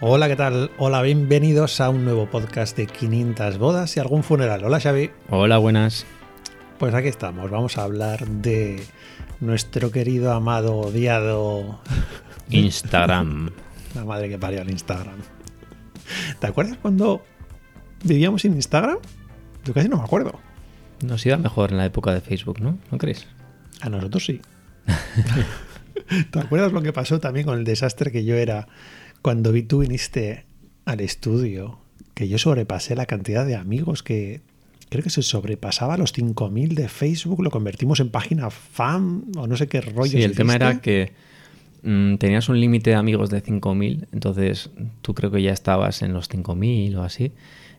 Hola, ¿qué tal? Hola, bienvenidos a un nuevo podcast de 500 bodas y algún funeral. Hola, Xavi. Hola, buenas. Pues aquí estamos, vamos a hablar de nuestro querido, amado, odiado Instagram. La madre que parió el Instagram. ¿Te acuerdas cuando vivíamos sin Instagram? Yo casi no me acuerdo. Nos iba mejor en la época de Facebook, ¿no? ¿No crees? A nosotros sí. ¿Te acuerdas lo que pasó también con el desastre que yo era cuando vi tú viniste al estudio? Que yo sobrepasé la cantidad de amigos que creo que se sobrepasaba los 5.000 de Facebook, lo convertimos en página fan o no sé qué rollo. Sí, el tema era que mm, tenías un límite de amigos de 5.000, entonces tú creo que ya estabas en los 5.000 o así.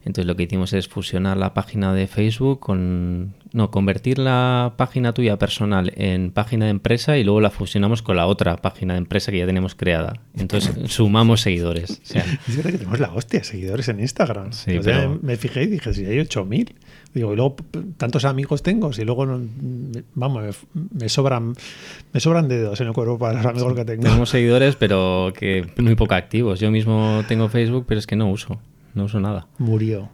Entonces lo que hicimos es fusionar la página de Facebook con... No, convertir la página tuya personal en página de empresa y luego la fusionamos con la otra página de empresa que ya tenemos creada. Entonces sumamos seguidores. O sea, Es verdad que tenemos la hostia, seguidores en Instagram. Sí, O sea, pero- Me fijé y dije, si hay 8.000. Digo, y luego tantos amigos tengo, si luego, no- vamos, me, me sobran me sobran dedos en el cuerpo para los amigos que tengo. tenemos seguidores, pero que muy poco activos. Yo mismo tengo Facebook, pero es que no uso. No uso nada. Murió.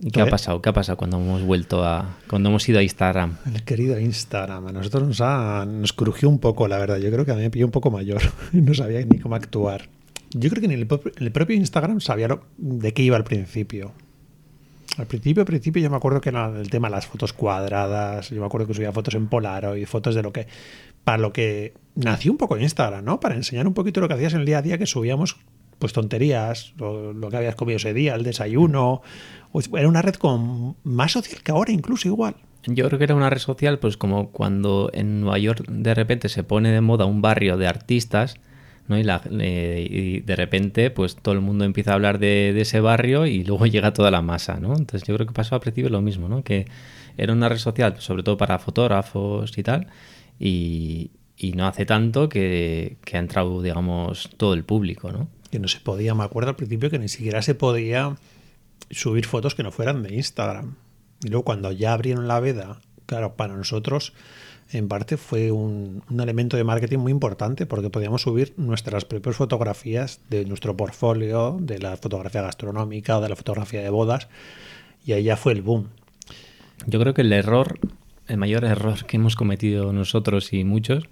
¿Y qué ha ¿Eh? pasado? ¿Qué ha pasado cuando hemos vuelto a... cuando hemos ido a Instagram? El querido Instagram. A nosotros nos, ha, nos crujió un poco, la verdad. Yo creo que a mí me pilló un poco mayor no sabía ni cómo actuar. Yo creo que en el, propio- en el propio Instagram sabía lo- de qué iba al principio. Al principio, al principio yo me acuerdo que era el tema de las fotos cuadradas. Yo me acuerdo que subía fotos en Polaroid, fotos de lo que... Para lo que nació un poco Instagram, ¿no? Para enseñar un poquito lo que hacías en el día a día, que subíamos pues tonterías, lo, lo que habías comido ese día, el desayuno. Era una red con más social que ahora incluso igual. Yo creo que era una red social, pues como cuando en Nueva York de repente se pone de moda un barrio de artistas, ¿no? Y, la- eh, de repente, pues todo el mundo empieza a hablar de, ese barrio y luego llega toda la masa, ¿no? Entonces yo creo que pasó al principio lo mismo, ¿no? Que era una red social, sobre todo para fotógrafos y tal, y, y no hace tanto que, que ha entrado, digamos, todo el público, ¿no? Que no se podía, me acuerdo al principio que ni siquiera se podía subir fotos que no fueran de Instagram. Y luego cuando ya abrieron la veda, claro, para nosotros en parte fue un, un elemento de marketing muy importante porque podíamos subir nuestras propias fotografías de nuestro portfolio, de la fotografía gastronómica de la fotografía de bodas, y ahí ya fue el boom. Yo creo que el error, el mayor error que hemos cometido nosotros y muchos,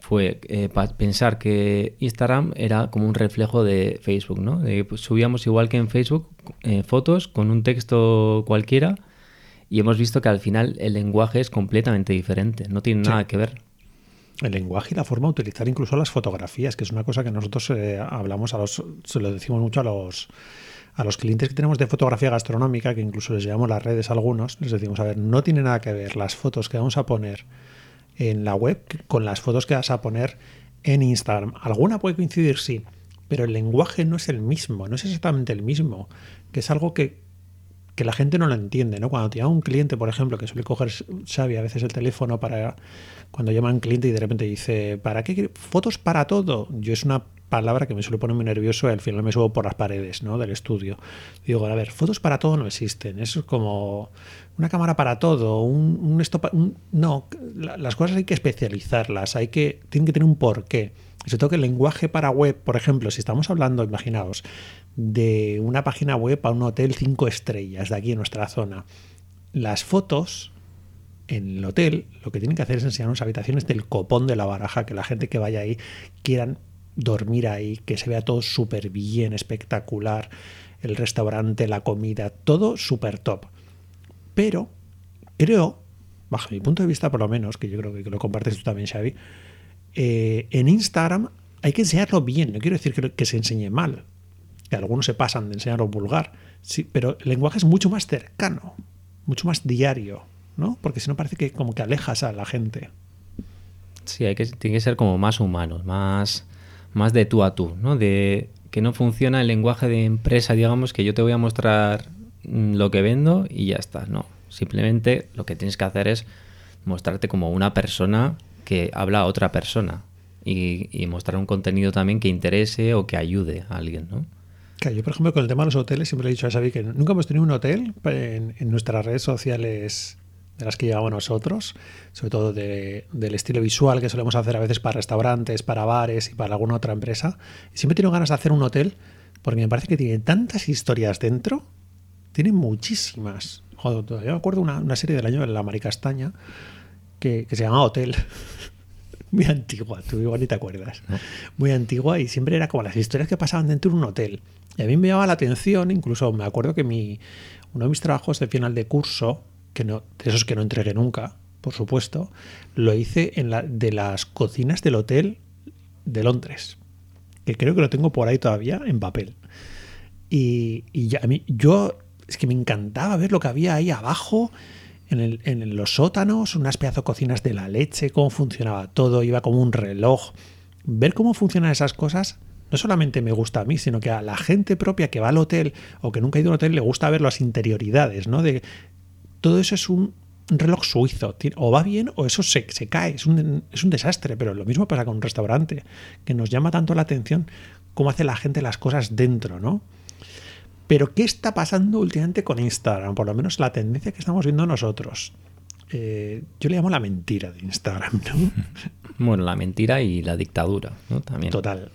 fue eh, pensar que Instagram era como un reflejo de Facebook, ¿no? De, pues, subíamos igual que en Facebook eh, fotos con un texto cualquiera y hemos visto que al final el lenguaje es completamente diferente, no tiene Sí. nada que ver. El lenguaje y la forma de utilizar incluso las fotografías, que es una cosa que nosotros eh, hablamos a los, se lo decimos mucho a los a los clientes que tenemos de fotografía gastronómica, que incluso les llevamos las redes a algunos, les decimos, a ver, no tiene nada que ver las fotos que vamos a poner en la web con las fotos que vas a poner en Instagram. Alguna puede coincidir, sí, pero el lenguaje no es el mismo, no es exactamente el mismo, que es algo que, que la gente no lo entiende, ¿no? Cuando te llama un cliente, por ejemplo, que suele coger Xavi a veces el teléfono para cuando llama un cliente y de repente dice, ¿para qué? Fotos para todo. Yo es una palabra que me suele poner muy nervioso y al final me subo por las paredes ¿no? del estudio. Digo, a ver, fotos para todo no existen. Eso es como una cámara para todo, un, un esto no, la- las cosas hay que especializarlas, hay que, tienen que tener un porqué. Sobre todo que el lenguaje para web, por ejemplo, si estamos hablando, imaginaos, de una página web a un hotel cinco estrellas de aquí en nuestra zona, las fotos en el hotel lo que tienen que hacer es enseñarnos habitaciones del copón de la baraja, que la gente que vaya ahí quieran dormir ahí, que se vea todo súper bien, espectacular, el restaurante, la comida, todo súper top. Pero creo, bajo mi punto de vista por lo menos, que yo creo que lo compartes tú también, Xavi, eh, en Instagram hay que enseñarlo bien, no quiero decir que, se enseñe mal, que algunos se pasan de enseñarlo vulgar, sí, pero el lenguaje es mucho más cercano, mucho más diario, ¿no? Porque si no parece que como que alejas a la gente. Sí, hay que, tiene que ser como más humanos, más, más de tú a tú, ¿no? De que no funciona el lenguaje de empresa, digamos, que yo te voy a mostrar mm, lo que vendo y ya está. No, simplemente lo que tienes que hacer es mostrarte como una persona que habla a otra persona y, y mostrar un contenido también que interese o que ayude a alguien, ¿no? Claro, yo, por ejemplo, con el tema de los hoteles, siempre le he dicho a Xavi que nunca hemos tenido un hotel en, en nuestras redes sociales de las que llevamos nosotros, sobre todo de- del estilo visual que solemos hacer a veces para restaurantes, para bares y para alguna otra empresa. Siempre he tenido ganas de hacer un hotel porque me parece que tiene tantas historias dentro, tiene muchísimas. Joder, todavía me acuerdo una, una serie del año de la Maricastaña que, que se llama Hotel. Muy antigua, tú igual ni te acuerdas. Muy antigua y siempre era como las historias que pasaban dentro de un hotel. Y a mí me llamaba la atención, incluso me acuerdo que mi, uno de mis trabajos de final de curso, que no, de esos que no entregué nunca, por supuesto, lo hice en la, de las cocinas del hotel de Londres, que creo que lo tengo por ahí todavía en papel. Y, y ya, a mí, yo, es que me encantaba ver lo que había ahí abajo, en, el, en, los sótanos, unas pedazos cocinas de la leche, cómo funcionaba todo, iba como un reloj. Ver cómo funcionan esas cosas no solamente me gusta a mí, sino que a la gente propia que va al hotel o que nunca ha ido a un hotel le gusta ver las interioridades, ¿no? De todo eso es un reloj suizo, o va bien o eso se, se cae, es un, es un desastre, pero lo mismo pasa con un restaurante, que nos llama tanto la atención cómo hace la gente las cosas dentro, ¿no? Pero ¿qué está pasando últimamente con Instagram? Por lo menos la tendencia que estamos viendo nosotros. Eh, yo le llamo la mentira de Instagram, ¿no? Bueno, la mentira y la dictadura, ¿no? También. Total.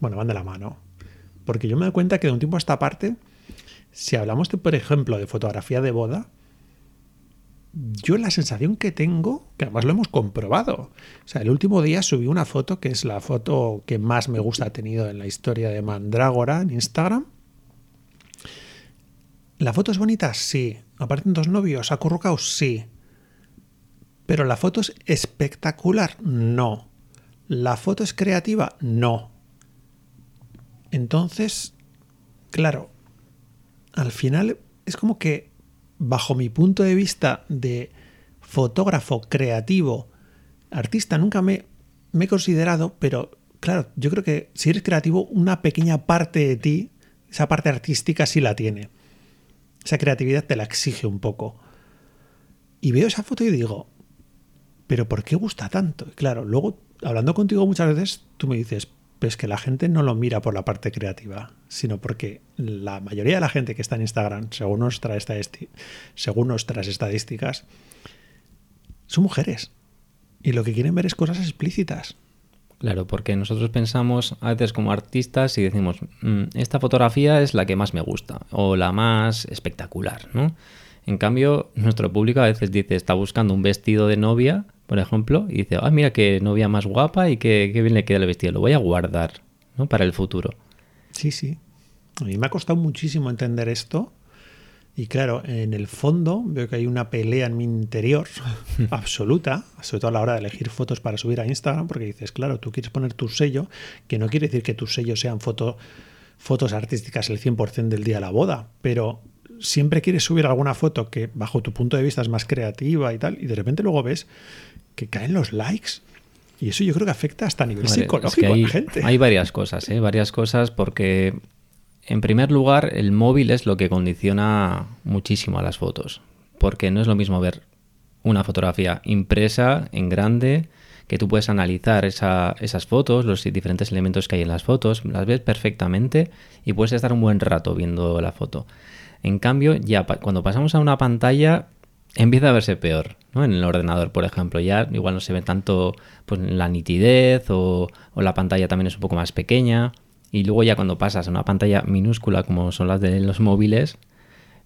Bueno, van de la mano. Porque yo me doy cuenta que de un tiempo a esta parte, si hablamos de, por ejemplo, de fotografía de boda, yo la sensación que tengo, que además lo hemos comprobado. O sea, el último día subí una foto que es la foto que más me gusta ha tenido en la historia de Mandrágora en Instagram ¿La foto es bonita? Sí. ¿Aparecen dos novios acurrucados? Sí. ¿Pero la foto es espectacular? No. ¿La foto es creativa? No. Entonces, claro, al final es como que, bajo mi punto de vista de fotógrafo creativo, artista, nunca me, he considerado, pero claro, yo creo que si eres creativo, una pequeña parte de ti, esa parte artística sí la tiene esa creatividad te la exige un poco. Y veo esa foto y digo, pero ¿por qué gusta tanto? claro, luego hablando contigo muchas veces, tú me dices, pues que la gente no lo mira por la parte creativa, sino porque la mayoría de la gente que está en Instagram, según nuestras, según nuestras estadísticas, son mujeres. Y lo que quieren ver es cosas explícitas. Claro, porque nosotros pensamos a veces como artistas y decimos, mm, esta fotografía es la que más me gusta o la más espectacular, ¿no? En cambio, nuestro público a veces dice, está buscando un vestido de novia, por ejemplo, y dice, ah, mira qué novia más guapa y qué, qué bien le queda el vestido, lo voy a guardar, ¿no? Para el futuro. Sí, sí. A mí me ha costado muchísimo entender esto y claro, en el fondo veo que hay una pelea en mi interior absoluta, sobre todo a la hora de elegir fotos para subir a Instagram, porque dices, claro, tú quieres poner tu sello, que no quiere decir que tus sellos sean foto, fotos artísticas el 100% del día de la boda, pero siempre quieres subir alguna foto que bajo tu punto de vista es más creativa y tal, y de repente luego ves que caen los likes. Y eso yo creo que afecta hasta a nivel psicológico a la gente. Hay varias cosas, ¿eh? varias cosas, porque en primer lugar, el móvil es lo que condiciona muchísimo a las fotos, porque no es lo mismo ver una fotografía impresa en grande, que tú puedes analizar esas fotos, los diferentes elementos que hay en las fotos, las ves perfectamente y puedes estar un buen rato viendo la foto. En cambio, ya cuando pasamos a una pantalla empieza a verse peor, ¿no? En el ordenador, por ejemplo, ya igual no se ve tanto pues, la nitidez o la pantalla también es un poco más pequeña. Y luego ya cuando pasas a una pantalla minúscula como son las de los móviles,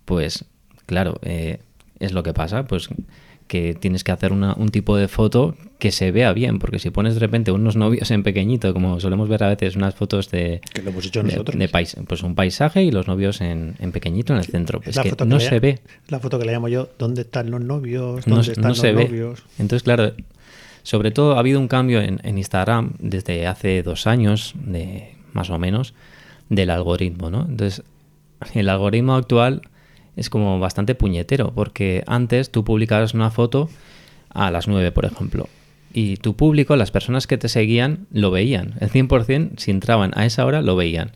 pues claro, eh, es lo que pasa, pues que tienes que hacer un tipo de foto que se vea bien, porque si pones de repente unos novios en pequeñito, como solemos ver a veces unas fotos de, que lo hemos hecho nosotros. de, pues un paisaje y los novios en, pequeñito en el centro, pues que no se ve. La foto que le llamo yo, ¿dónde están los novios? ¿Dónde están no se ve. Entonces, claro, sobre todo ha habido un cambio en, en Instagram desde hace dos años, de más o menos, del algoritmo, ¿no? Entonces, el algoritmo actual es como bastante puñetero, porque antes tú publicabas una foto a las 9, por ejemplo, y tu público, las personas que te seguían, lo veían. El 100%, si entraban a esa hora, lo veían.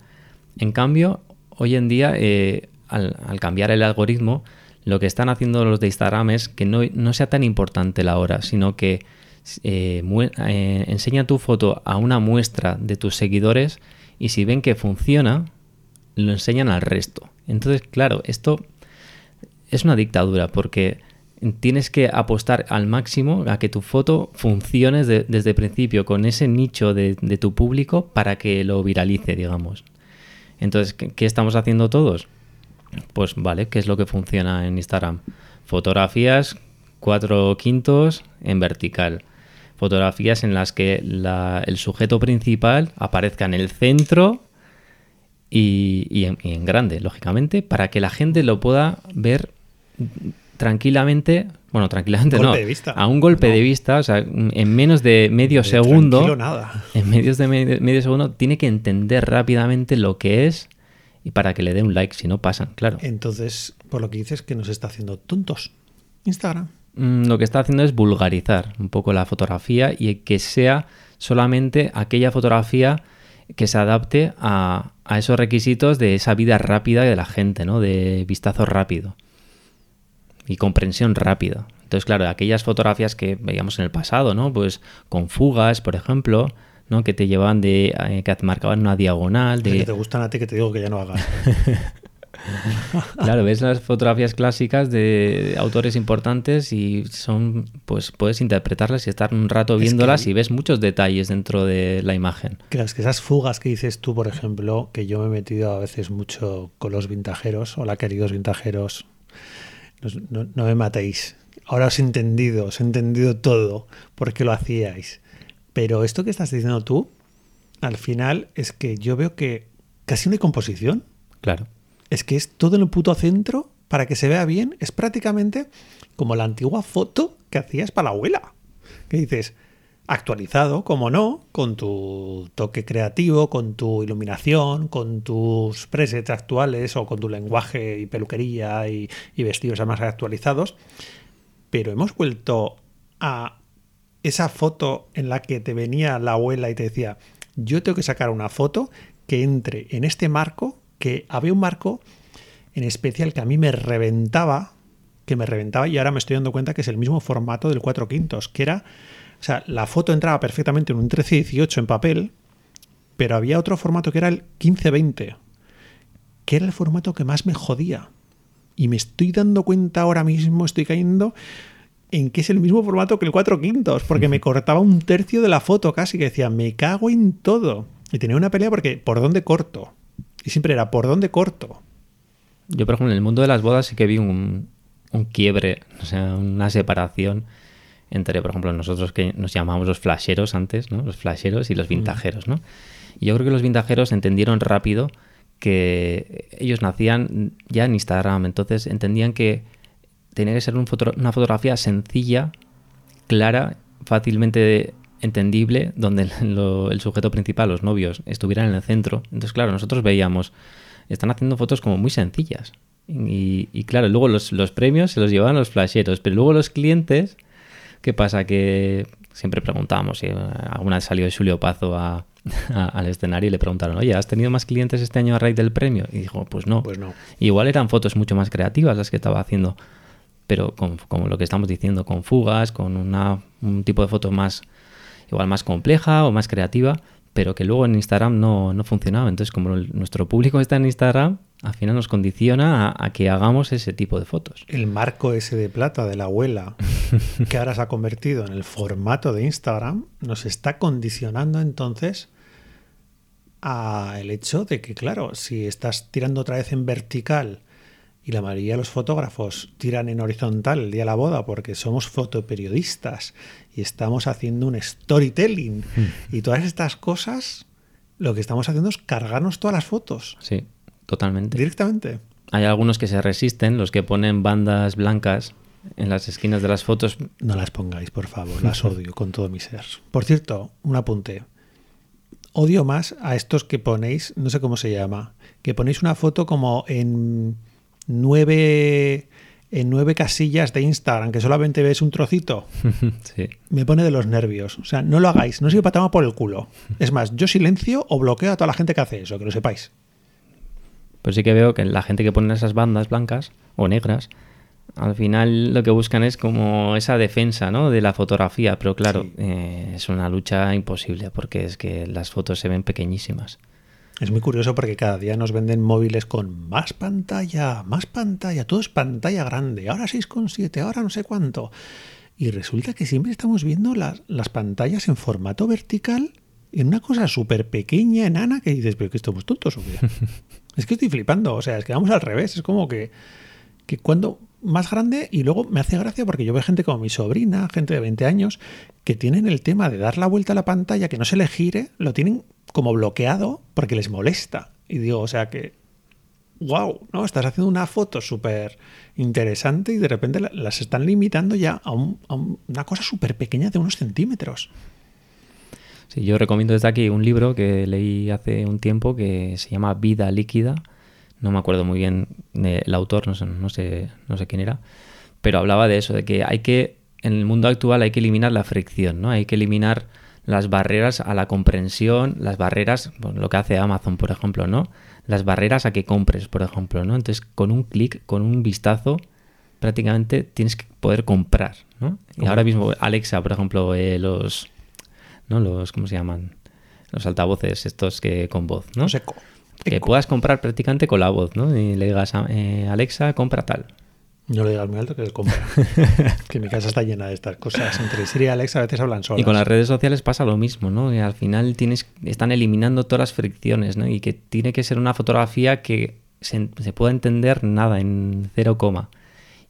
En cambio, hoy en día, eh, al, cambiar el algoritmo, lo que están haciendo los de Instagram es que no, no sea tan importante la hora, sino que eh, eh, enseña tu foto a una muestra de tus seguidores y si ven que funciona, lo enseñan al resto. Entonces, claro, esto es una dictadura porque tienes que apostar al máximo a que tu foto funcione desde el principio con ese nicho de, tu público para que lo viralice, digamos. Entonces, ¿qué, estamos haciendo todos? Pues vale, ¿qué es lo que funciona en Instagram? Fotografías cuatro quintos en vertical. Fotografías en las que el sujeto principal aparezca en el centro y, y en grande, lógicamente, para que la gente lo pueda ver tranquilamente. Bueno, tranquilamente Golpe no. de vista. A un golpe No. de vista, o sea, en menos de medio De segundo nada. en medios de medio, medio segundo, tiene que entender rápidamente lo que es y para que le dé un like, si no pasan, claro. Entonces, por lo que dices, que nos está haciendo tontos. Instagram. Mm, Lo que está haciendo es vulgarizar un poco la fotografía y que sea solamente aquella fotografía que se adapte a, a esos requisitos de esa vida rápida de la gente, ¿no? De vistazo rápido y comprensión rápida. Entonces, claro, aquellas fotografías que veíamos en el pasado, ¿no? Pues con fugas, por ejemplo, ¿no? Que te llevaban de... eh, que marcaban una diagonal De... que te gustan a ti que te digo que ya no hagas. Claro, ves las fotografías clásicas de autores importantes y son, pues puedes interpretarlas y estar un rato Es viéndolas que- y ves muchos detalles dentro de la imagen. Claro, es que esas fugas que dices tú, por ejemplo, que yo me he metido a veces mucho con los vintajeros, hola queridos vintajeros, no, no me matéis. Ahora os he entendido, os he entendido todo, por qué lo hacíais. Pero esto que estás diciendo tú, al final es que yo veo que casi no hay composición. Claro. Es que es todo en el puto centro para que se vea bien. Es prácticamente como la antigua foto que hacías para la abuela. Que dices, actualizado, como no, con tu toque creativo, con tu iluminación, con tus presets actuales o con tu lenguaje y peluquería y, vestidos más actualizados. Pero hemos vuelto a esa foto en la que te venía la abuela y te decía, yo tengo que sacar una foto que entre en este marco, que había un marco en especial que a mí me reventaba, que me reventaba y ahora me estoy dando cuenta que es el mismo formato del 4 quintos, que era, o sea, la foto entraba perfectamente en un 13-18 en papel, pero había otro formato que era el 15-20, que era el formato que más me jodía. Y me estoy dando cuenta ahora mismo, estoy cayendo en que es el mismo formato que el 4 quintos, porque me cortaba un tercio de la foto casi, que decía, me cago en todo. Y tenía una pelea porque, ¿por dónde corto? Y siempre era, ¿por dónde corto? Yo, por ejemplo, en el mundo de las bodas sí que vi un, un quiebre, o sea, una separación entre, por ejemplo, nosotros que nos llamábamos los flasheros antes, ¿no? Los flasheros y los vintajeros, ¿no? Y yo creo que los vintajeros entendieron rápido que ellos nacían ya en Instagram, entonces entendían que tenía que ser un foto- una fotografía sencilla, clara, fácilmente entendible, donde el, lo- el sujeto principal, los novios, estuvieran en el centro. Entonces, claro, nosotros veíamos, están haciendo fotos como muy sencillas. Y, y claro, luego los, los premios se los llevaban los flasheros, pero luego los clientes, ¿qué pasa? Que siempre preguntábamos, si alguna vez salió Julio Pazo a- a- al escenario y le preguntaron, oye, ¿has tenido más clientes este año a raíz del premio? Y dijo, pues no. Pues no. Igual eran fotos mucho más creativas las que estaba haciendo, pero con, como lo que estamos diciendo, con fugas, con una, un tipo de foto más, igual más compleja o más creativa, pero que luego en Instagram no, no funcionaba. Entonces, como el- nuestro público está en Instagram, al final nos condiciona a, a que hagamos ese tipo de fotos. El marco ese de plata de la abuela, que ahora se ha convertido en el formato de Instagram, nos está condicionando entonces a el hecho de que, claro, si estás tirando otra vez en vertical y la mayoría de los fotógrafos tiran en horizontal el día de la boda porque somos fotoperiodistas y estamos haciendo un storytelling y todas estas cosas, lo que estamos haciendo es cargarnos todas las fotos. Sí, totalmente. directamente. Hay algunos que se resisten, los que ponen bandas blancas en las esquinas de las fotos. No las pongáis, por favor, las odio con todo mi ser. Por cierto, un apunte. Odio más a estos que ponéis, no sé cómo se llama, que ponéis una foto como en nueve, en nueve casillas de Instagram, que solamente ves un trocito. sí. Me pone de los nervios. O sea, no lo hagáis, no sirve para tomar por el culo. Es más, yo silencio o bloqueo a toda la gente que hace eso, que lo sepáis. Pues sí que veo que la gente que pone esas bandas blancas o negras, al final lo que buscan es como esa defensa ¿no? de la fotografía, pero claro, Sí. eh, es una lucha imposible porque es que las fotos se ven pequeñísimas. Es muy curioso porque cada día nos venden móviles con más pantalla, más pantalla, todo es pantalla grande, ahora 6,7, ahora no sé cuánto. Y resulta que siempre estamos viendo las, las pantallas en formato vertical en una cosa súper pequeña, enana, que dices, pero que estamos tontos o qué? es que estoy flipando, o sea, es que vamos al revés, es como que, que cuando más grande y luego me hace gracia porque yo veo gente como mi sobrina, gente de 20 años, que tienen el tema de dar la vuelta a la pantalla, que no se le gire, lo tienen como bloqueado porque les molesta. Y digo, o sea que, wow, ¿no? Estás haciendo una foto súper interesante y de repente las están limitando ya a, una cosa súper pequeña de unos centímetros. Sí, yo recomiendo desde aquí un libro que leí hace un tiempo que se llama Vida Líquida no me acuerdo muy bien del autor, no sé, no sé, no sé quién era, pero hablaba de eso, de que hay que, en el mundo actual hay que eliminar la fricción, ¿no? Hay que eliminar las barreras a la comprensión, las barreras, lo que hace Amazon, por ejemplo, ¿no? Las barreras a que compres, por ejemplo, ¿no? Entonces, con un clic, con un vistazo, prácticamente tienes que poder comprar, ¿no? Y ahora mismo Alexa, por ejemplo, eh, los, ¿no? Los, ¿cómo se llaman? Los altavoces estos que con voz, ¿no? Seco que puedas comprar prácticamente con la voz, ¿no? Y le digas a eh, Alexa, compra tal. No le digas muy alto que él compra. que mi casa está llena de estas cosas. Entre Siri y Alexa a veces hablan solas. Y con las redes sociales pasa lo mismo, ¿no? Y al final tienes, están eliminando todas las fricciones, ¿no? Y que tiene que ser una fotografía que se, pueda entender nada, en cero coma.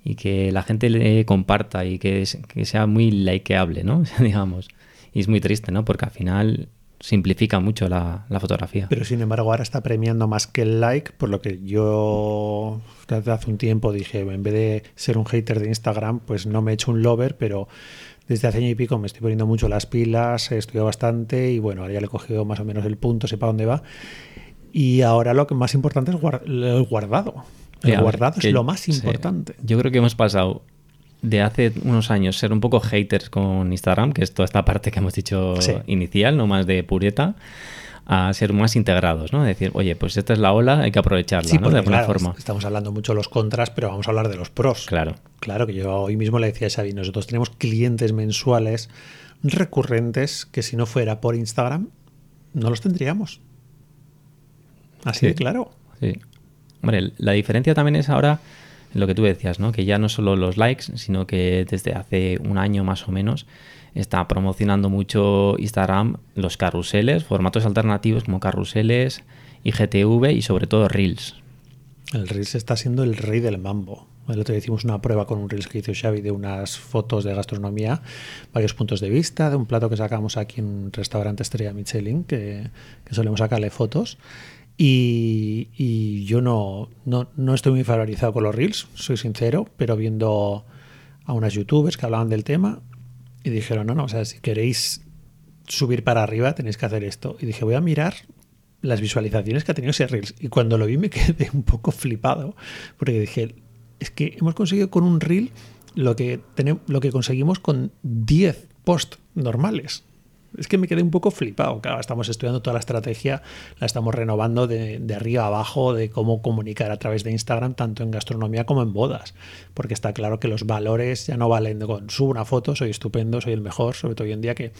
Y que la gente le comparta y que, que sea muy likeable, ¿no? digamos. Y es muy triste, ¿no? Porque al final simplifica mucho la, fotografía. Pero sin embargo ahora está premiando más que el like, por lo que yo desde hace un tiempo dije, en vez de ser un hater de Instagram, pues no me he hecho un lover, pero desde hace año y pico me estoy poniendo mucho las pilas, he estudiado bastante y bueno, ahora ya le he cogido más o menos el punto, sepa dónde va. Y ahora lo que más importante es el guardado. El guardado es lo más importante. Yo creo que hemos pasado de hace unos años ser un poco haters con Instagram, que es toda esta parte que hemos dicho inicial, no más de pureta, a ser más integrados, ¿no? Decir, oye, pues esta es la ola, hay que aprovecharla, ¿no? de alguna forma. Estamos hablando mucho de los contras, pero vamos a hablar de los pros. Claro. Claro, que yo hoy mismo le decía a Xavi, nosotros tenemos clientes mensuales recurrentes que si no fuera por Instagram, no los tendríamos. Así de claro. Sí. Hombre, la diferencia también es ahora lo que tú decías, ¿no? Que ya no solo los likes, sino que desde hace un año más o menos está promocionando mucho Instagram los carruseles, formatos alternativos como carruseles, IGTV y sobre todo Reels. El Reels está siendo el rey del mambo. El otro día hicimos una prueba con un Reels que hizo Xavi de unas fotos de gastronomía, varios puntos de vista, de un plato que sacamos aquí en un restaurante Estrella Michelin, que, que solemos sacarle fotos. Y, yo no, no, estoy muy familiarizado con los reels, soy sincero, pero viendo a unas youtubers que hablaban del tema y dijeron, no, no, o sea, si queréis subir para arriba tenéis que hacer esto. Y dije, voy a mirar las visualizaciones que ha tenido ese reels. Y cuando lo vi me quedé un poco flipado, porque dije, es que hemos conseguido con un reel lo que, tenemos, lo que conseguimos con 10 posts normales es que me quedé un poco flipado. Claro, estamos estudiando toda la estrategia, la estamos renovando de, arriba abajo, de cómo comunicar a través de Instagram, tanto en gastronomía como en bodas. Porque está claro que los valores ya no valen con subo una foto, soy estupendo, soy el mejor, sobre todo hoy en día que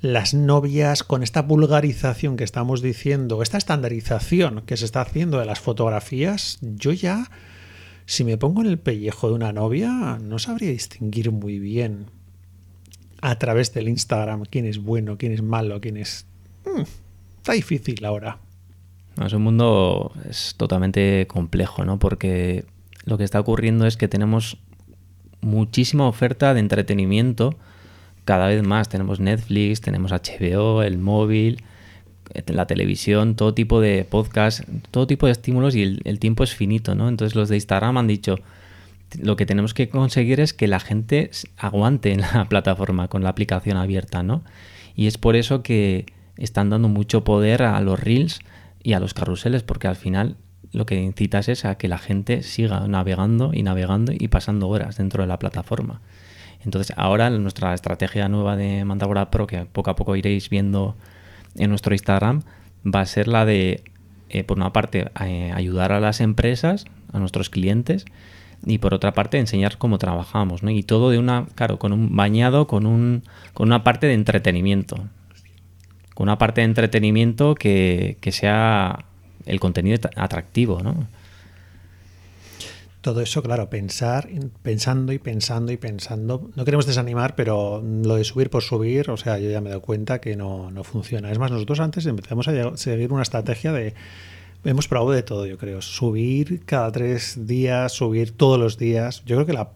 las novias con esta vulgarización que estamos diciendo, esta estandarización que se está haciendo de las fotografías, yo ya, si me pongo en el pellejo de una novia, no sabría distinguir muy bien a través del Instagram quién es bueno, quién es malo, quién es... Hmm, está difícil ahora. es un mundo es totalmente complejo, ¿no? Porque lo que está ocurriendo es que tenemos muchísima oferta de entretenimiento cada vez más. Tenemos Netflix, tenemos HBO, el móvil, la televisión, todo tipo de podcast, todo tipo de estímulos y el tiempo es finito, ¿no? Entonces los de Instagram han dicho, lo que tenemos que conseguir es que la gente aguante en la plataforma con la aplicación abierta, ¿no? Y es por eso que están dando mucho poder a los reels y a los carruseles, porque al final lo que incitas es a que la gente siga navegando y navegando y pasando horas dentro de la plataforma. Entonces, ahora nuestra estrategia nueva de Mandagora Pro, que poco a poco iréis viendo en nuestro Instagram, va a ser la de, eh, por una parte, eh, ayudar a las empresas, a nuestros clientes, y por otra parte enseñar cómo trabajamos, ¿no? Y todo de una, claro, con un bañado, con, un, con una parte de entretenimiento. Con una parte de entretenimiento que, sea el contenido atractivo, ¿no? todo eso, claro, pensar, pensando y pensando y pensando. No queremos desanimar, pero lo de subir por subir, o sea, yo ya me dado cuenta que no, no funciona. Es más, nosotros antes empezamos a seguir una estrategia de hemos probado de todo, yo creo. Subir cada tres días, subir todos los días. Yo creo que la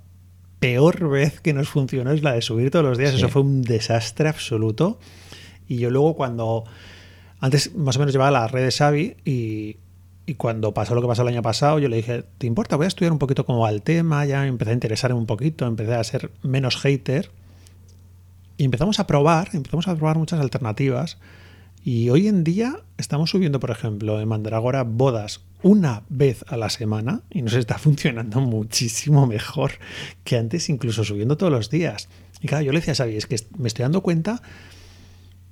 peor vez que nos funcionó es la de subir todos los días. Eso fue un desastre absoluto. Y yo luego cuando... Antes más o menos llevaba la red de Xavi y, y cuando pasó lo que pasó el año pasado, yo le dije, ¿te importa? Voy a estudiar un poquito como al tema, ya me empecé a interesar un poquito, empecé a ser menos hater. Y empezamos a probar, empezamos a probar muchas alternativas. Y hoy en día estamos subiendo, por ejemplo, en Mandragora bodas una vez a la semana y nos está funcionando muchísimo mejor que antes, incluso subiendo todos los días. Y claro, yo le decía a Xavi, es que me estoy dando cuenta,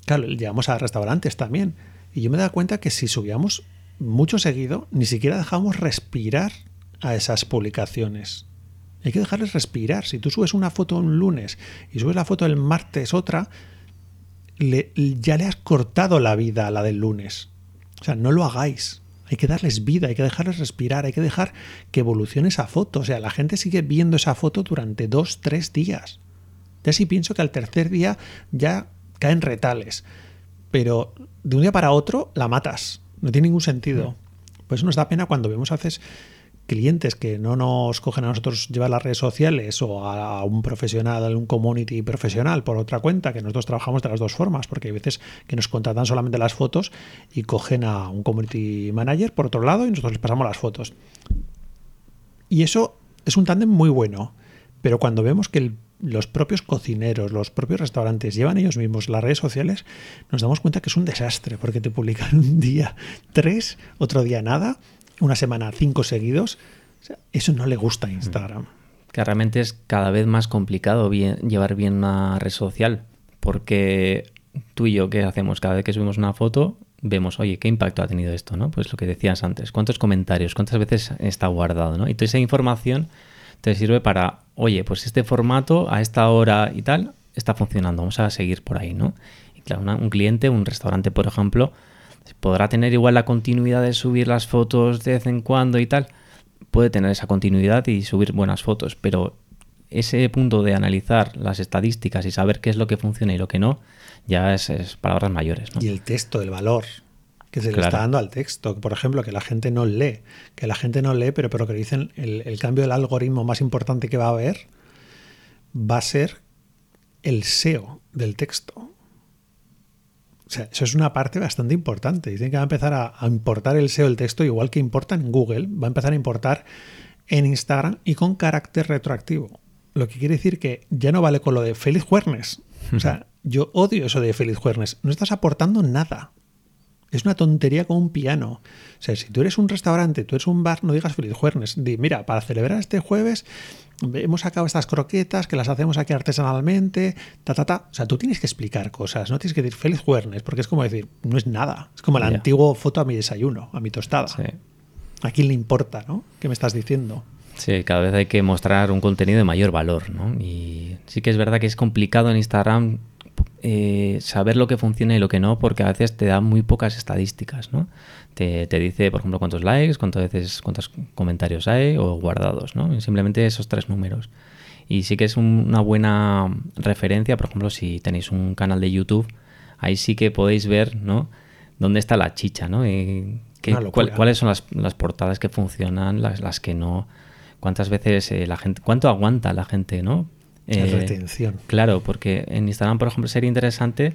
claro, llegamos a restaurantes también, y yo me daba cuenta que si subíamos mucho seguido, ni siquiera dejamos respirar a esas publicaciones. Hay que dejarles respirar. Si tú subes una foto un lunes y subes la foto el martes otra, ya le has cortado la vida a la del lunes. O sea, no lo hagáis. Hay que darles vida, hay que dejarles respirar, hay que dejar que evolucione esa foto. O sea, la gente sigue viendo esa foto durante dos, tres días. Ya sí pienso que al tercer día ya caen retales. Pero de un día para otro la matas. No tiene ningún sentido. Pues nos da pena cuando vemos a veces clientes que no nos cogen a nosotros llevar las redes sociales o a un profesional, a un community profesional por otra cuenta, que nosotros trabajamos de las dos formas, porque hay veces que nos contratan solamente las fotos y cogen a un community manager por otro lado y nosotros les pasamos las fotos. Y eso es un tándem muy bueno, pero cuando vemos que los propios cocineros, los propios restaurantes llevan ellos mismos las redes sociales, nos damos cuenta que es un desastre, porque te publican un día tres, otro día nada, una semana cinco seguidos, eso no le gusta a Instagram. Que realmente es cada vez más complicado llevar bien una red social, porque tú y yo, ¿qué hacemos? Cada vez que subimos una foto, vemos, oye, ¿qué impacto ha tenido esto? ¿no? Pues lo que decías antes, ¿cuántos comentarios? ¿Cuántas veces está guardado? ¿no? Y toda esa información te sirve para, oye, pues este formato a esta hora y tal está funcionando, vamos a seguir por ahí, ¿no? Y claro, un cliente, un restaurante, por ejemplo, podrá tener igual la continuidad de subir las fotos de vez en cuando y tal, puede tener esa continuidad y subir buenas fotos, pero ese punto de analizar las estadísticas y saber qué es lo que funciona y lo que no, ya es, palabras mayores. Y el texto, el valor que se le está dando al texto, por ejemplo, que la gente no lee, que la gente no lee, pero, pero que dicen el, el cambio del algoritmo más importante que va a haber va a ser el SEO del texto. O sea, eso es una parte bastante importante. Dicen que va a empezar a, importar el SEO del texto, igual que importa en Google, va a empezar a importar en Instagram y con carácter retroactivo. Lo que quiere decir que ya no vale con lo de feliz jueves. O sea, yo odio eso de feliz jueves. No estás aportando nada. Es una tontería como un piano. O sea, si tú eres un restaurante, tú eres un bar, no digas feliz jueves. Di, mira, para celebrar este jueves hemos sacado estas croquetas que las hacemos aquí artesanalmente, ta, ta, ta. O sea, tú tienes que explicar cosas, no tienes que decir feliz jueves, porque es como decir, no es nada. Es como la antigua foto a mi desayuno, a mi tostada. ¿A quién le importa, no? ¿Qué me estás diciendo? Sí, cada vez hay que mostrar un contenido de mayor valor, ¿no? Y sí que es verdad que es complicado en Instagram eh, saber lo que funciona y lo que no, porque a veces te da muy pocas estadísticas, ¿no? Te, dice, por ejemplo, cuántos likes, cuántas veces, cuántos comentarios hay o guardados, ¿no? Simplemente esos tres números. Y sí que es una buena referencia, por ejemplo, si tenéis un canal de YouTube, ahí sí que podéis ver, ¿no? Dónde está la chicha, ¿no? Eh, ¿Cuáles son las, portadas que funcionan, las, las que no? ¿Cuántas veces eh, la gente, cuánto aguanta la gente, ¿no? Eh, retención. Claro, porque en Instagram, por ejemplo, sería interesante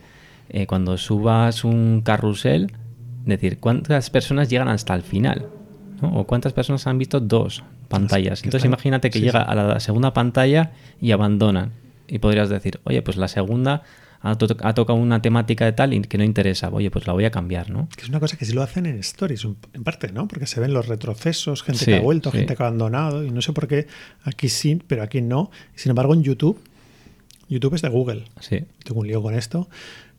eh, cuando subas un carrusel, decir cuántas personas llegan hasta el final. O cuántas personas han visto dos pantallas. Entonces imagínate que llega a la segunda pantalla y abandonan. Y podrías decir, oye, pues la segunda ha, tocado una temática de tal y que no interesa, oye, pues la voy a cambiar, ¿no? Que es una cosa que sí lo hacen en stories, en parte, ¿no? Porque se ven los retrocesos, gente que ha vuelto, gente que ha abandonado, y no sé por qué aquí sí, pero aquí no. Sin embargo, en YouTube, YouTube es de Google. Sí. Tengo un lío con esto.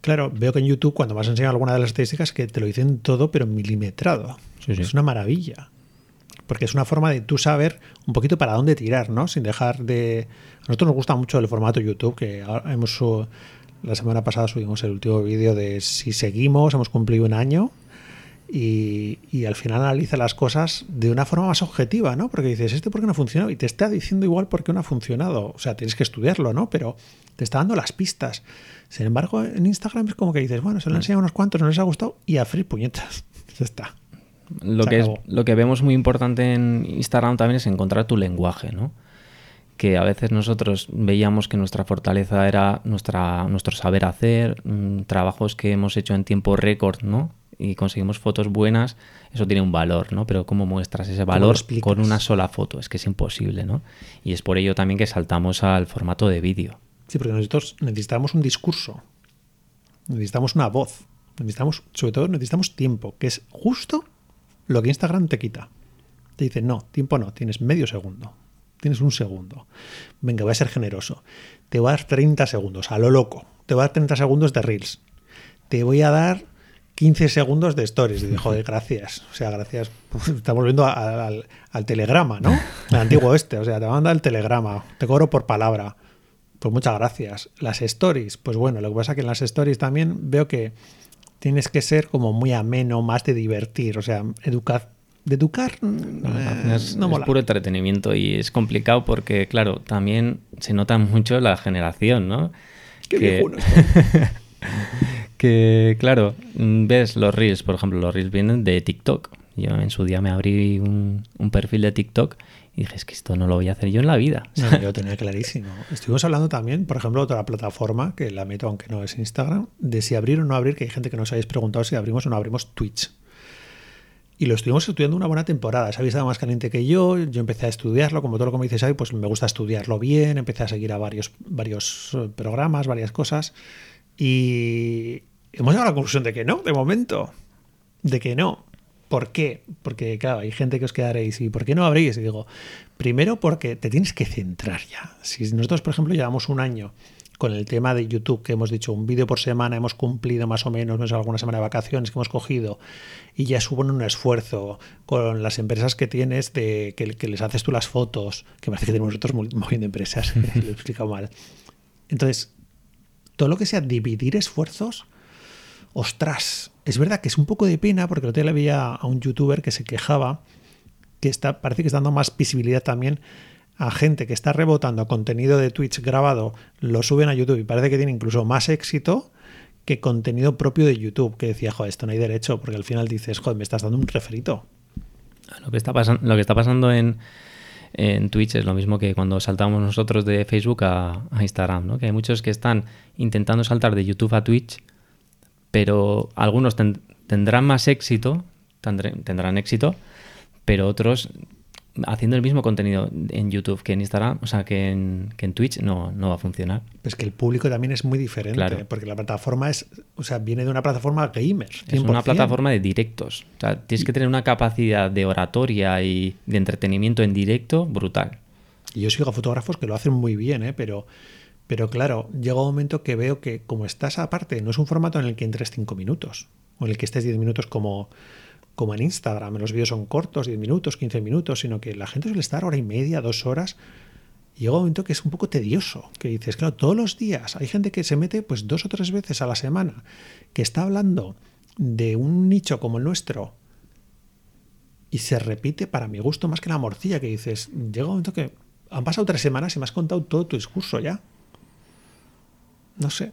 Claro, veo que en YouTube, cuando vas a enseñar alguna de las estadísticas, que te lo dicen todo, pero milimetrado. Es una maravilla. Porque es una forma de tú saber un poquito para dónde tirar, ¿no? Sin dejar de. A nosotros nos gusta mucho el formato YouTube, que hemos la semana pasada subimos el último vídeo de si seguimos, hemos cumplido un año y, al final analiza las cosas de una forma más objetiva, ¿no? Porque dices, ¿este por qué no ha funcionado? Y te está diciendo igual por qué no ha funcionado. O sea, tienes que estudiarlo, ¿no? Pero te está dando las pistas. Sin embargo, en Instagram es como que dices, bueno, se lo han enseñado unos cuantos, no les ha gustado y a free puñetas. Ya está. Lo que, es, lo que vemos muy importante en Instagram también es encontrar tu lenguaje, ¿no? que a veces nosotros veíamos que nuestra fortaleza era nuestra, nuestro saber hacer, mm, trabajos que hemos hecho en tiempo récord, ¿no? Y conseguimos fotos buenas, eso tiene un valor, ¿no? Pero ¿cómo muestras ese valor con una sola foto? Es que es imposible, ¿no? Y es por ello también que saltamos al formato de vídeo. Sí, porque nosotros necesitamos un discurso, necesitamos una voz, necesitamos, sobre todo necesitamos tiempo, que es justo lo que Instagram te quita. Te dice, no, tiempo no, tienes medio segundo, tienes un segundo. Venga, voy a ser generoso. Te voy a dar 30 segundos, a lo loco. Te voy a dar 30 segundos de Reels. Te voy a dar 15 segundos de stories. Y dije, joder, gracias. O sea, gracias. estamos viendo al, telegrama, ¿no? El antiguo este. O sea, te manda el telegrama. Te cobro por palabra. Pues muchas gracias. Las stories. Pues bueno, lo que pasa es que en las stories también veo que tienes que ser como muy ameno, más de divertir. O sea, educar. De educar no, eh, es, puro entretenimiento y es complicado porque, claro, también se nota mucho la generación, ¿no? Qué que... que, claro, ves los reels, por ejemplo, los reels vienen de TikTok. Yo en su día me abrí un, perfil de TikTok y dije, es que esto no lo voy a hacer yo en la vida. yo lo tenía clarísimo. Estuvimos hablando también, por ejemplo, de otra plataforma, que la meto aunque no es Instagram, de si abrir o no abrir, que hay gente que nos habéis preguntado si abrimos o no abrimos Twitch. Y lo estuvimos estudiando una buena temporada. Se había estado más caliente que yo. Yo empecé a estudiarlo, como todo lo que me dices ahí, pues me gusta estudiarlo bien. Empecé a seguir a varios, varios eh, programas, varias cosas. Y, hemos llegado a la conclusión de que no, de momento. De que no. ¿Por qué? Porque, claro, hay gente que os quedaréis y ¿por qué no abrís? Y digo, primero porque te tienes que centrar ya. Si nosotros, por ejemplo, llevamos un año con el tema de YouTube, que hemos dicho un vídeo por semana, hemos cumplido más o menos, menos alguna semana de vacaciones que hemos cogido, y ya supone un esfuerzo con las empresas que tienes, de que, les haces tú las fotos, que parece que tenemos nosotros de empresas, lo he explicado mal. Entonces, todo lo que sea dividir esfuerzos, ostras, es verdad que es un poco de pena porque el otro día le veía a un youtuber que se quejaba que está, parece que está dando más visibilidad también a gente que está rebotando contenido de Twitch grabado, lo suben a YouTube y parece que tiene incluso más éxito que contenido propio de YouTube, que decía, joder, esto no hay derecho, porque al final dices, joder, me estás dando un referito. Lo que está, lo que está pasando en, en Twitch es lo mismo que cuando saltamos nosotros de Facebook a, a Instagram, ¿no? que hay muchos que están intentando saltar de YouTube a Twitch pero algunos tendrán más éxito, tendrán éxito, pero otros haciendo el mismo contenido en YouTube que en Instagram, o sea, que en, Twitch no, no va a funcionar. Es que el público también es muy diferente, porque la plataforma es, o sea, viene de una plataforma gamer. Es una plataforma de directos. O sea, tienes que tener una capacidad de oratoria y de entretenimiento en directo brutal. Y yo sigo a fotógrafos que lo hacen muy bien, ¿eh? pero pero claro, llega un momento que veo que como estás aparte, no es un formato en el que entres 5 minutos o en el que estés 10 minutos como, como en Instagram. Los vídeos son cortos, 10 minutos, 15 minutos, sino que la gente suele estar hora y media, dos horas. Llega un momento que es un poco tedioso, que dices, claro, todos los días hay gente que se mete pues dos o tres veces a la semana, que está hablando de un nicho como el nuestro y se repite para mi gusto más que la morcilla, que dices, llega un momento que han pasado tres semanas y me has contado todo tu discurso ya. No sé.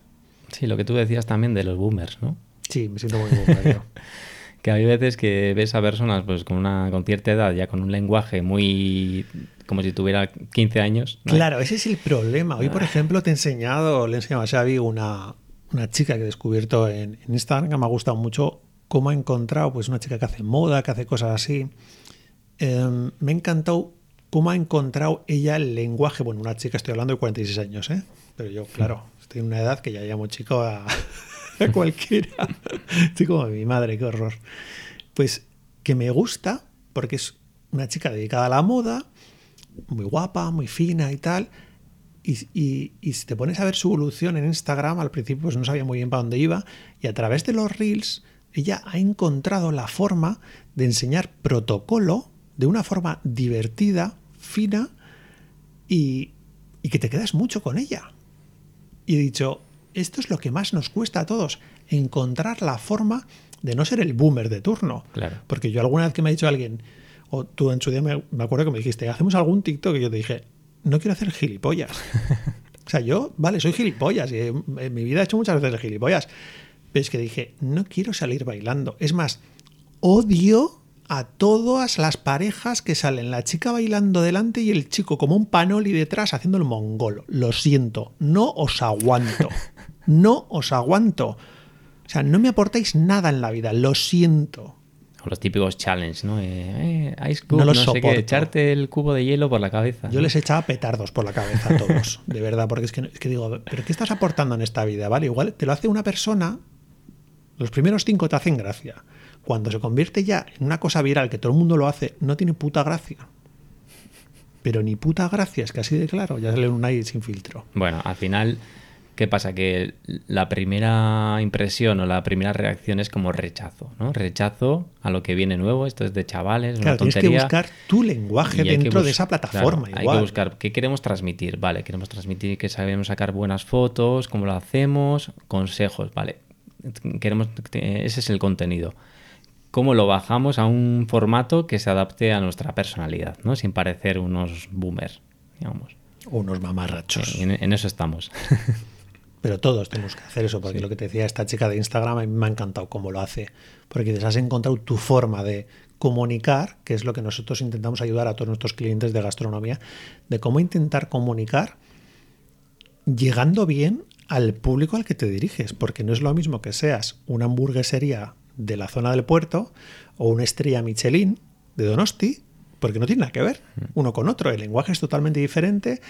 Sí, lo que tú decías también de los boomers, ¿no? Sí, me siento muy boomer. que hay veces que ves a personas pues con una con cierta edad, ya con un lenguaje muy como si tuviera 15 años. Claro, ese es el problema. Hoy, por ah. ejemplo, te he enseñado, le he enseñado a Xavi una, una chica que he descubierto en, Instagram que me ha gustado mucho cómo ha encontrado pues una chica que hace moda, que hace cosas así. Em, me ha encantado cómo ha encontrado ella el lenguaje. Bueno, una chica, estoy hablando de 46 años, ¿eh? Pero yo, claro, en una edad que ya llamo chico a, cualquiera. estoy como mi madre, qué horror. Pues que me gusta, porque es una chica dedicada a la moda, muy guapa, muy fina y tal. Y, si te pones a ver su evolución en Instagram, al principio pues no sabía muy bien para dónde iba, y a través de los reels, ella ha encontrado la forma de enseñar protocolo de una forma divertida, fina, y, y que te quedas mucho con ella y he dicho, esto es lo que más nos cuesta a todos, encontrar la forma de no ser el boomer de turno. Claro. Porque yo alguna vez que me ha dicho alguien, o tú en su día me, me acuerdo que me dijiste, hacemos algún TikTok y yo te dije, no quiero hacer gilipollas. o sea, yo, vale, soy gilipollas y en mi vida he hecho muchas veces gilipollas. Pero es que dije, no quiero salir bailando. Es más, odio a todas las parejas que salen la chica bailando delante y el chico como un panoli detrás haciendo el mongolo. Lo siento, no os aguanto. No os aguanto. O sea, no me aportáis nada en la vida, lo siento. O los típicos challenge, ¿no? Eh, eh, ice cube, No no, los sé qué, soporto. echarte el cubo de hielo por la cabeza. Yo ¿no? les echaba petardos por la cabeza a todos, de verdad, porque es que, es que digo, ¿pero qué estás aportando en esta vida? ¿Vale? Igual te lo hace una persona, los primeros cinco te hacen gracia. Cuando se convierte ya en una cosa viral que todo el mundo lo hace, no tiene puta gracia. Pero ni puta gracia, es que así de claro, ya sale un aire sin filtro. Bueno, al final, ¿qué pasa? Que la primera impresión o la primera reacción es como rechazo, ¿no? Rechazo a lo que viene nuevo, esto es de chavales, Claro, una tienes que tontería. buscar tu lenguaje dentro de esa plataforma. claro, igual. Hay que buscar qué queremos transmitir. Vale, queremos transmitir que sabemos sacar buenas fotos, cómo lo hacemos, consejos. Vale, queremos ese es el contenido. ¿Cómo lo bajamos a un formato que se adapte a nuestra personalidad, ¿no? Sin parecer unos boomers, digamos. O unos mamarrachos. En, en eso estamos. Pero todos tenemos que hacer eso, porque lo que te decía esta chica de Instagram a mí me ha encantado cómo lo hace. Porque te has encontrado tu forma de comunicar, que es lo que nosotros intentamos ayudar a todos nuestros clientes de gastronomía, de cómo intentar comunicar llegando bien al público al que te diriges, porque no es lo mismo que seas una hamburguesería de la zona del puerto o una estrella Michelin de Donosti, porque no tiene nada que ver uno con otro. El lenguaje es totalmente diferente,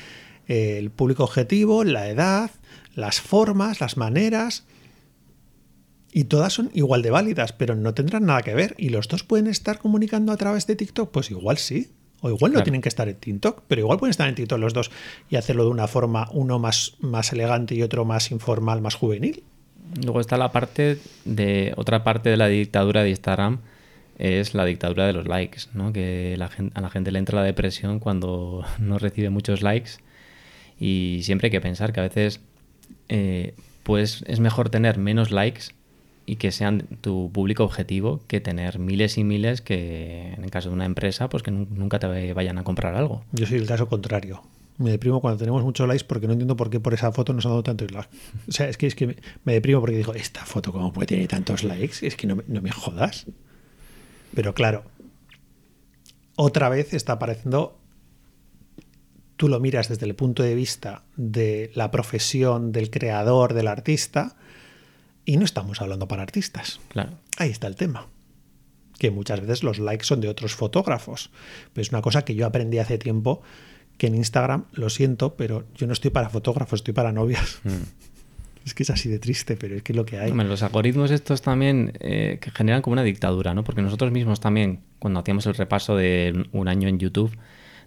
el público objetivo, la edad, las formas, las maneras, y todas son igual de válidas, pero no tendrán nada que ver. ¿Y los dos pueden estar comunicando a través de TikTok? Pues igual sí. O igual no Claro. tienen que estar en TikTok, pero igual pueden estar en TikTok los dos y hacerlo de una forma, uno más, más elegante y otro más informal, más juvenil. Luego está la parte de otra parte de la dictadura de Instagram es la dictadura de los likes, ¿no? Que la gen- a la gente le entra la depresión cuando no recibe muchos likes y siempre hay que pensar que a veces eh, pues es mejor tener menos likes y que sean tu público objetivo que tener miles y miles que en el caso de una empresa pues que nu- nunca te vayan a comprar algo. Yo soy el caso contrario. Me deprimo cuando tenemos muchos likes porque no entiendo por qué por esa foto nos han dado tantos likes. O sea, es que, es que me, me deprimo porque digo, esta foto cómo puede tener tantos likes, es que no, me- no me jodas. Pero claro, otra vez está apareciendo, tú lo miras desde el punto de vista de la profesión del creador, del artista, y no estamos hablando para artistas. Claro. Ahí está el tema. Que muchas veces los likes son de otros fotógrafos. Pero es una cosa que yo aprendí hace tiempo que en Instagram, lo siento, pero yo no estoy para fotógrafos, estoy para novias. Es que es así de triste, pero es que es lo que hay. Hombre, los algoritmos estos también eh, que generan como una dictadura, ¿no? Porque nosotros mismos también, cuando hacíamos el repaso de un año en YouTube,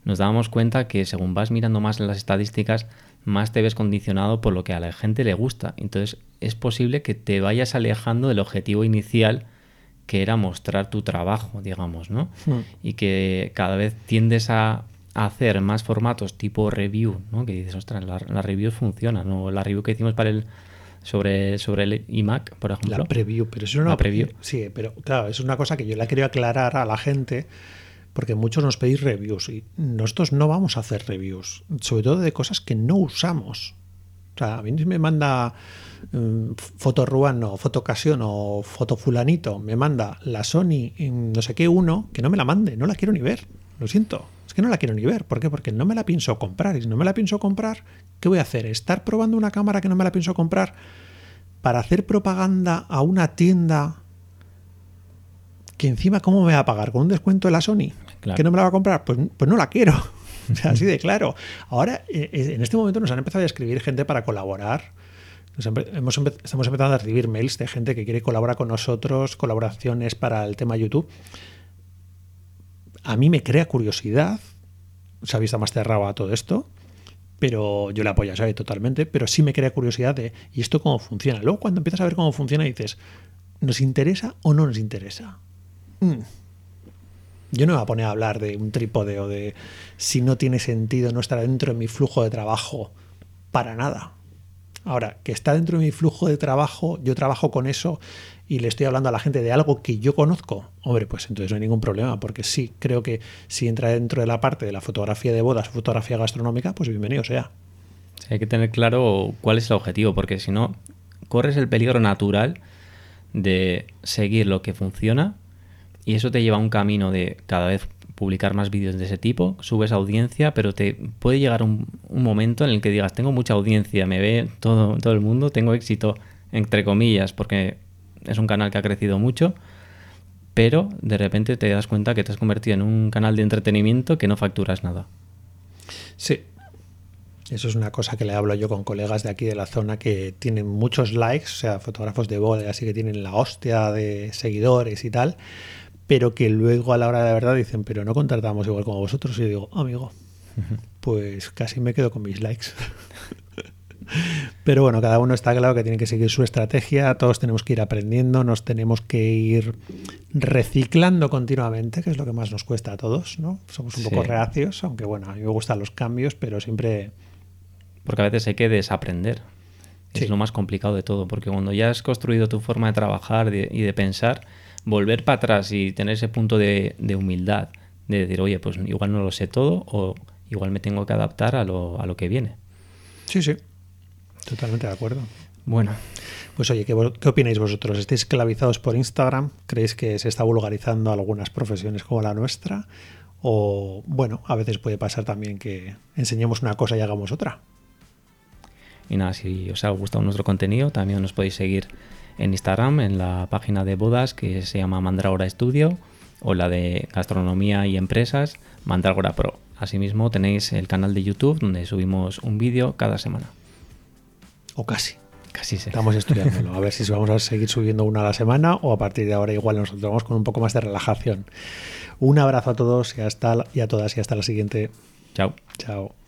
nos dábamos cuenta que según vas mirando más las estadísticas, más te ves condicionado por lo que a la gente le gusta. Entonces es posible que te vayas alejando del objetivo inicial que era mostrar tu trabajo, digamos, ¿no? Hmm. Y que cada vez tiendes a hacer más formatos tipo review, ¿no? Que dices, ostras, la, la review funciona, ¿no? La review que hicimos para el sobre, sobre el iMac, por ejemplo. La preview, pero eso es una La preview. Sí, pero claro, es una cosa que yo le quería aclarar a la gente, porque muchos nos pedís reviews y nosotros no vamos a hacer reviews, sobre todo de cosas que no usamos. O sea, a mí me manda mm, foto Ruan o foto ocasión o foto fulanito, me manda la Sony en no sé qué uno, que no me la mande, no la quiero ni ver. Lo siento, es que no la quiero ni ver. ¿Por qué? Porque no me la pienso comprar. Y si no me la pienso comprar, ¿qué voy a hacer? ¿Estar probando una cámara que no me la pienso comprar para hacer propaganda a una tienda que encima, ¿cómo me va a pagar? ¿Con un descuento de la Sony? Claro. ¿Que no me la va a comprar? Pues, pues no la quiero. O sea, así de claro. Ahora, eh, eh, en este momento nos han empezado a escribir gente para colaborar. Hemos empe- estamos empezando a recibir mails de gente que quiere colaborar con nosotros, colaboraciones para el tema YouTube. A mí me crea curiosidad. Ha visto más cerrado a todo esto. Pero yo le apoyo, ¿sabes? Totalmente. Pero sí me crea curiosidad de, ¿y esto cómo funciona? Luego, cuando empiezas a ver cómo funciona, dices, ¿nos interesa o no nos interesa? Mm. Yo no me voy a poner a hablar de un trípode o de si no tiene sentido no estar dentro de mi flujo de trabajo para nada. Ahora, que está dentro de mi flujo de trabajo, yo trabajo con eso y le estoy hablando a la gente de algo que yo conozco, hombre, pues entonces no hay ningún problema, porque sí, creo que si entra dentro de la parte de la fotografía de bodas, fotografía gastronómica, pues bienvenido sea. hay que tener claro cuál es el objetivo, porque si no, corres el peligro natural de seguir lo que funciona y eso te lleva a un camino de cada vez publicar más vídeos de ese tipo, subes audiencia, pero te puede llegar un, momento en el que digas, tengo mucha audiencia, me ve todo, todo el mundo, tengo éxito, entre comillas, porque es un canal que ha crecido mucho, pero de repente te das cuenta que te has convertido en un canal de entretenimiento que no facturas nada. Sí. Eso es una cosa que le hablo yo con colegas de aquí de la zona que tienen muchos likes, o sea, fotógrafos de boda, así que tienen la hostia de seguidores y tal, pero que luego a la hora de la verdad dicen, pero no contratamos igual como vosotros. Y yo digo, amigo, pues casi me quedo con mis likes. Pero bueno, cada uno está claro que tiene que seguir su estrategia, todos tenemos que ir aprendiendo, nos tenemos que ir reciclando continuamente, que es lo que más nos cuesta a todos, ¿no? Somos un poco reacios, aunque bueno, a mí me gustan los cambios, pero siempre... Porque a veces hay que desaprender. Es lo más complicado de todo, porque cuando ya has construido tu forma de trabajar y de pensar, volver para atrás y tener ese punto de, humildad, de decir, oye, pues igual no lo sé todo o igual me tengo que adaptar a lo, a lo que viene. Sí, sí, totalmente de acuerdo. Bueno. Pues oye, ¿qué, ¿qué, opináis vosotros? ¿Estáis esclavizados por Instagram? ¿Creéis que se está vulgarizando algunas profesiones como la nuestra? O bueno, a veces puede pasar también que enseñemos una cosa y hagamos otra. Y nada, si os ha gustado nuestro contenido, también nos podéis seguir en Instagram, en la página de bodas que se llama Mandrágora Studio o la de gastronomía y empresas, Mandrágora Pro. Asimismo tenéis el canal de YouTube donde subimos un vídeo cada semana. O casi. Casi sí. Estamos estudiándolo. A ver si vamos a seguir subiendo una a la semana o a partir de ahora igual nos vamos con un poco más de relajación. Un abrazo a todos y, hasta, y a todas y hasta la siguiente. Chao. Chao.